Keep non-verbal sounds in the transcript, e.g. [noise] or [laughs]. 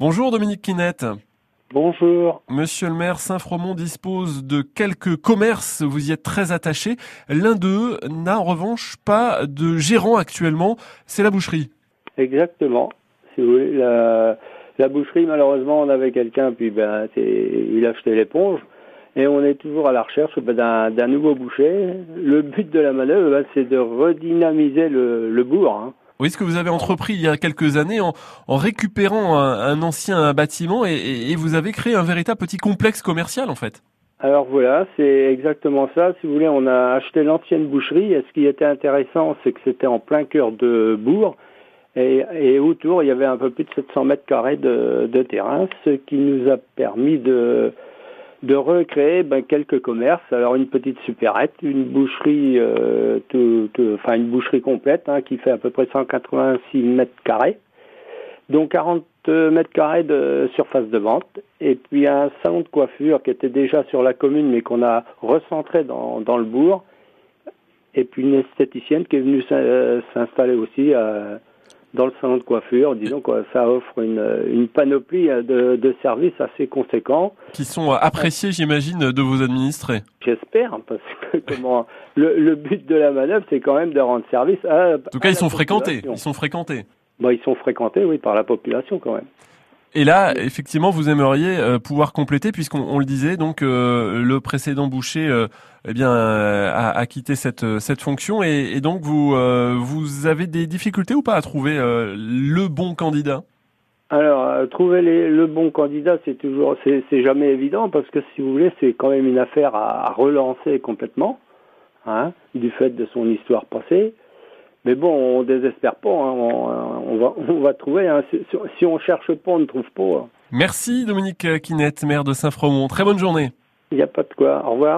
Bonjour Dominique Quinette. Bonjour. Monsieur le maire, Saint-Fromont dispose de quelques commerces, vous y êtes très attaché. L'un d'eux n'a en revanche pas de gérant actuellement, c'est la boucherie. Exactement. Si vous voulez, la, la boucherie, malheureusement, on avait quelqu'un, puis ben, il a acheté l'éponge. Et on est toujours à la recherche ben, d'un nouveau boucher. Le but de la manœuvre, ben, c'est de redynamiser le, le bourg. Hein. Oui, ce que vous avez entrepris il y a quelques années en, récupérant un, ancien bâtiment et, vous avez créé un véritable petit complexe commercial en fait. Alors voilà, c'est exactement ça. Si vous voulez, on a acheté l'ancienne boucherie et ce qui était intéressant, c'est que c'était en plein cœur de bourg et, autour, il y avait un peu plus de 700 mètres carrés de terrain, ce qui nous a permis de de recréer ben, quelques commerces. Alors une petite supérette, une boucherie, euh, tout, enfin une boucherie complète hein, qui fait à peu près 186 mètres carrés, dont 40 mètres carrés de surface de vente, et puis un salon de coiffure qui était déjà sur la commune mais qu'on a recentré dans, dans le bourg, et puis une esthéticienne qui est venue s'installer aussi à, dans le salon de coiffure. Disons que ça offre une, une panoplie de, de, services assez conséquents. Qui sont appréciés, j'imagine, de vos administrés. J'espère, parce que [laughs] comment, le, le, but de la manœuvre, c'est quand même de rendre service à. En tout cas, ils sont fréquentés. Ils sont fréquentés. Bon, ils sont fréquentés, oui, par la population quand même. Et là, effectivement, vous aimeriez euh, pouvoir compléter, puisqu'on le disait, donc euh, le précédent boucher, euh, eh bien, a, quitté cette cette fonction, et, donc vous vous avez des difficultés ou pas à trouver le bon candidat? Alors, trouver les, le bon candidat, c'est toujours, c'est jamais évident, parce que si vous voulez, c'est quand même une affaire à, à relancer complètement, hein, du fait de son histoire passée. Mais bon, on désespère pas. Hein. On, va, on va trouver. Hein. Si, si, on cherche pas, on ne trouve pas. Merci Dominique Quinette, maire de Saint-Fromont. Très bonne journée. Il n'y a pas de quoi. Au revoir.